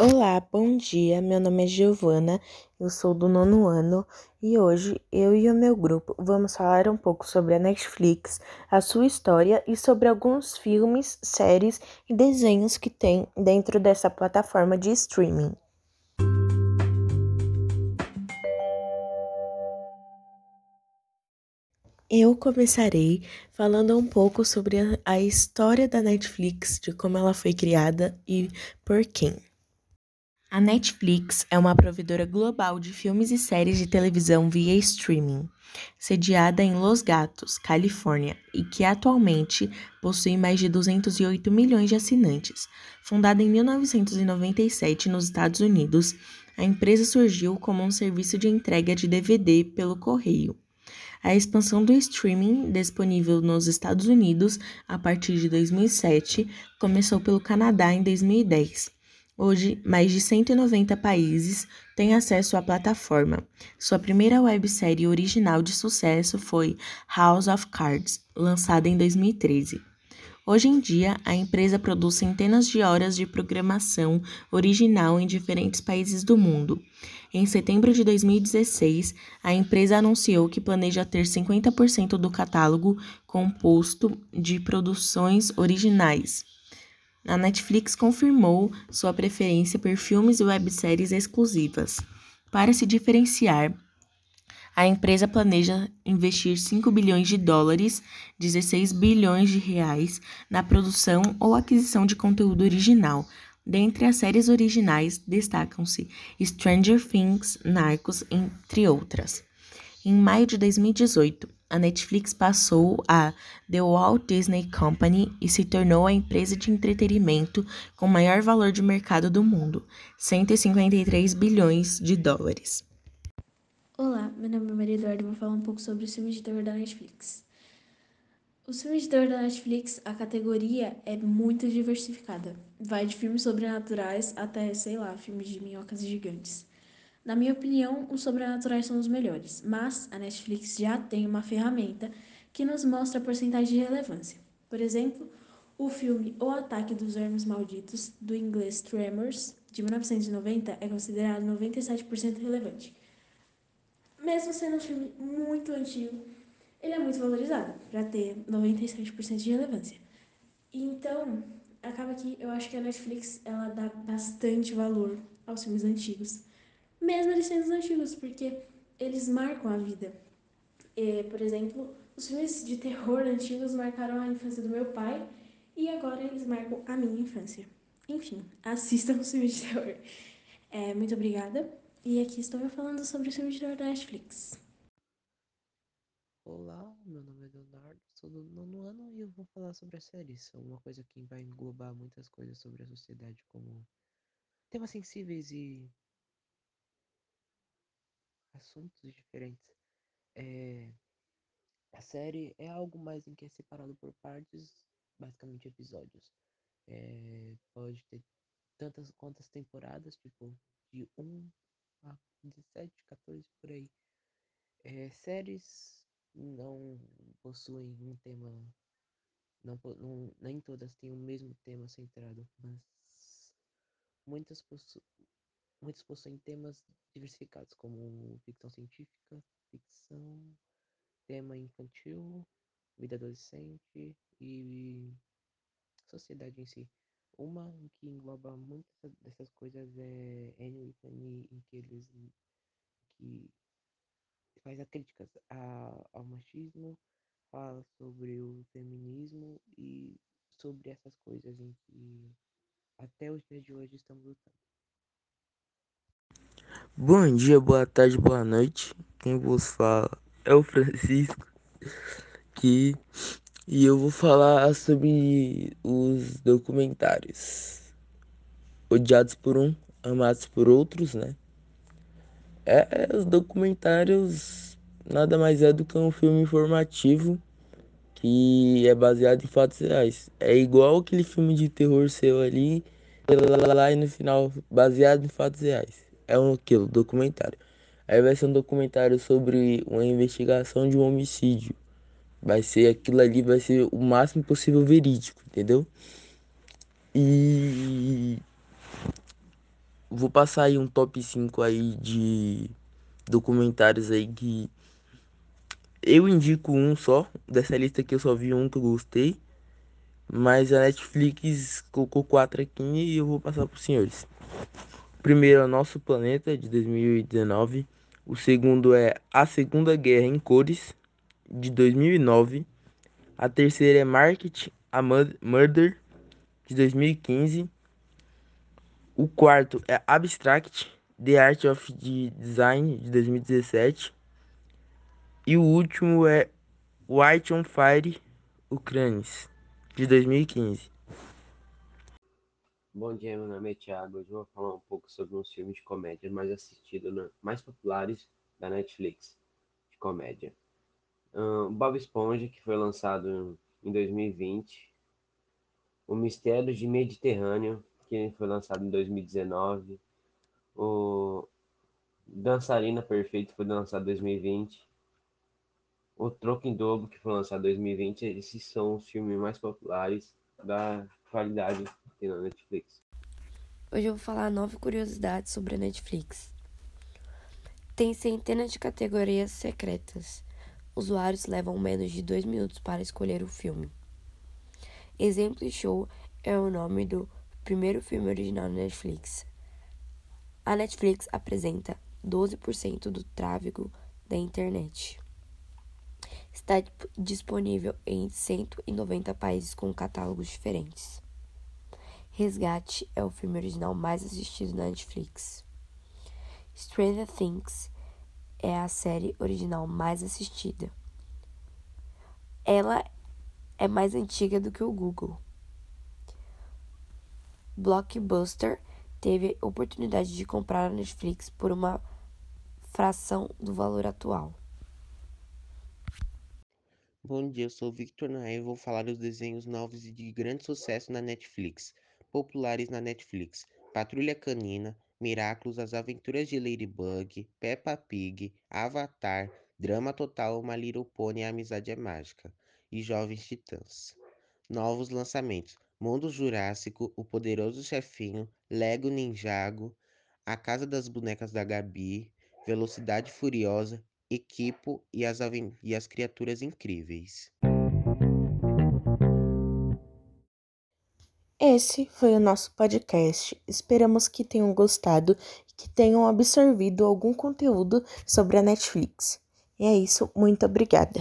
Olá, bom dia. Meu nome é Giovana, eu sou do nono ano e hoje eu e o meu grupo vamos falar um pouco sobre a Netflix, a sua história e sobre alguns filmes, séries e desenhos que tem dentro dessa plataforma de streaming. Eu começarei falando um pouco sobre a, história da Netflix, de como ela foi criada e por quem. A Netflix é uma provedora global de filmes e séries de televisão via streaming, sediada em Los Gatos, Califórnia, e que atualmente possui mais de 208 milhões de assinantes. Fundada em 1997 nos Estados Unidos, a empresa surgiu como um serviço de entrega de DVD pelo correio. A expansão do streaming, disponível nos Estados Unidos a partir de 2007, começou pelo Canadá em 2010 Hoje, mais de 190 países têm acesso à plataforma. Sua primeira websérie original de sucesso foi House of Cards, lançada em 2013. Hoje em dia, a empresa produz centenas de horas de programação original em diferentes países do mundo. Em setembro de 2016, a empresa anunciou que planeja ter 50% do catálogo composto de produções originais. A Netflix confirmou sua preferência por filmes e webséries exclusivas. Para se diferenciar, a empresa planeja investir 5 bilhões de dólares, 16 bilhões de reais, na produção ou aquisição de conteúdo original. Dentre as séries originais, destacam-se Stranger Things, Narcos, entre outras. Em maio de 2018, a Netflix passou a The Walt Disney Company e se tornou a empresa de entretenimento com maior valor de mercado do mundo, 153 bilhões de dólares. Olá, meu nome é Maria Eduardo e vou falar um pouco sobre os filmes de terror da Netflix. Os filmes de terror da Netflix, a categoria é muito diversificada. Vai de filmes sobrenaturais até, sei lá, filmes de minhocas gigantes. Na minha opinião, os sobrenaturais são os melhores, mas a Netflix já tem uma ferramenta que nos mostra a porcentagem de relevância. Por exemplo, o filme O Ataque dos Vermes Malditos, do inglês Tremors, de 1990, é considerado 97% relevante. Mesmo sendo um filme muito antigo, ele é muito valorizado para ter 97% de relevância. Então, acaba que eu acho que a Netflix ela dá bastante valor aos filmes antigos mesmo eles sendo antigos, porque eles marcam a vida. É, por exemplo, os filmes de terror antigos marcaram a infância do meu pai e agora eles marcam a minha infância. Enfim, assistam os filmes de terror. É, muito obrigada. E aqui estou eu falando sobre os filmes de terror da Netflix. Olá, meu nome é Leonardo, sou do nono ano e eu vou falar sobre as séries. Uma coisa que vai englobar muitas coisas sobre a sociedade, como temas sensíveis e assuntos diferentes. É, a série é algo mais em que é separado por partes, basicamente episódios. É, pode ter tantas quantas temporadas, tipo de 1 a 17, 14 por aí. É, séries não possuem um tema, não, não, nem todas têm o mesmo tema centrado, mas muitas possuem Muitos possuem temas diversificados, como ficção científica, ficção, tema infantil, vida adolescente e sociedade em si. Uma que engloba muitas dessas coisas é Annie Whitney, em que eles que faz a críticas a, ao machismo, fala sobre o feminismo e sobre essas coisas em que até os dias de hoje estamos lutando. Bom dia, boa tarde, boa noite. Quem vos fala é o Francisco e eu vou falar sobre os documentários odiados por um, amados por outros, né? É, os documentários nada mais é do que um filme informativo que é baseado em fatos reais. É igual aquele filme de terror seu ali, lá e no final baseado em fatos reais é um aquilo, documentário. Aí vai ser um documentário sobre uma investigação de um homicídio. Vai ser aquilo ali, vai ser o máximo possível verídico, entendeu? E vou passar aí um top 5 aí de documentários aí que eu indico um só. Dessa lista aqui eu só vi um que eu gostei. Mas a Netflix colocou quatro aqui e eu vou passar para os senhores. Primeiro é Nosso Planeta, de 2019. O segundo é A Segunda Guerra em Cores, de 2009. A terceira é Market a Murder, de 2015. O quarto é Abstract, The Art of Design, de 2017. E o último é White on Fire, Ucrânis, de 2015. Bom dia, meu nome é Thiago. Hoje eu vou falar um pouco sobre uns filmes de comédia mais assistidos, né? mais populares da Netflix de comédia. Um, Bob Esponja, que foi lançado em 2020. O Mistério de Mediterrâneo, que foi lançado em 2019. O Dançarina Perfeito foi lançado em 2020. O Troco em Dobro, que foi lançado em 2020. Esses são os filmes mais populares da qualidade tem na Netflix. Hoje eu vou falar nove curiosidades sobre a Netflix. Tem centenas de categorias secretas. Usuários levam menos de dois minutos para escolher o filme. Exemplo Show é o nome do primeiro filme original da Netflix. A Netflix apresenta 12% do tráfego da internet. Está disponível em 190 países com catálogos diferentes. Resgate é o filme original mais assistido na Netflix. Stranger Things é a série original mais assistida. Ela é mais antiga do que o Google. Blockbuster teve a oportunidade de comprar a Netflix por uma fração do valor atual. Bom dia, eu sou o Victor Nair e vou falar dos desenhos novos e de grande sucesso na Netflix populares na Netflix: Patrulha Canina, Miraculous, As Aventuras de Ladybug, Peppa Pig, Avatar, Drama Total, My Little Pony A Amizade é Mágica e Jovens Titãs. Novos lançamentos: Mundo Jurássico, O Poderoso Chefinho, Lego Ninjago, A Casa das Bonecas da Gabi, Velocidade Furiosa, Equipo e as, e as Criaturas Incríveis. Esse foi o nosso podcast. Esperamos que tenham gostado e que tenham absorvido algum conteúdo sobre a Netflix. E é isso, muito obrigada.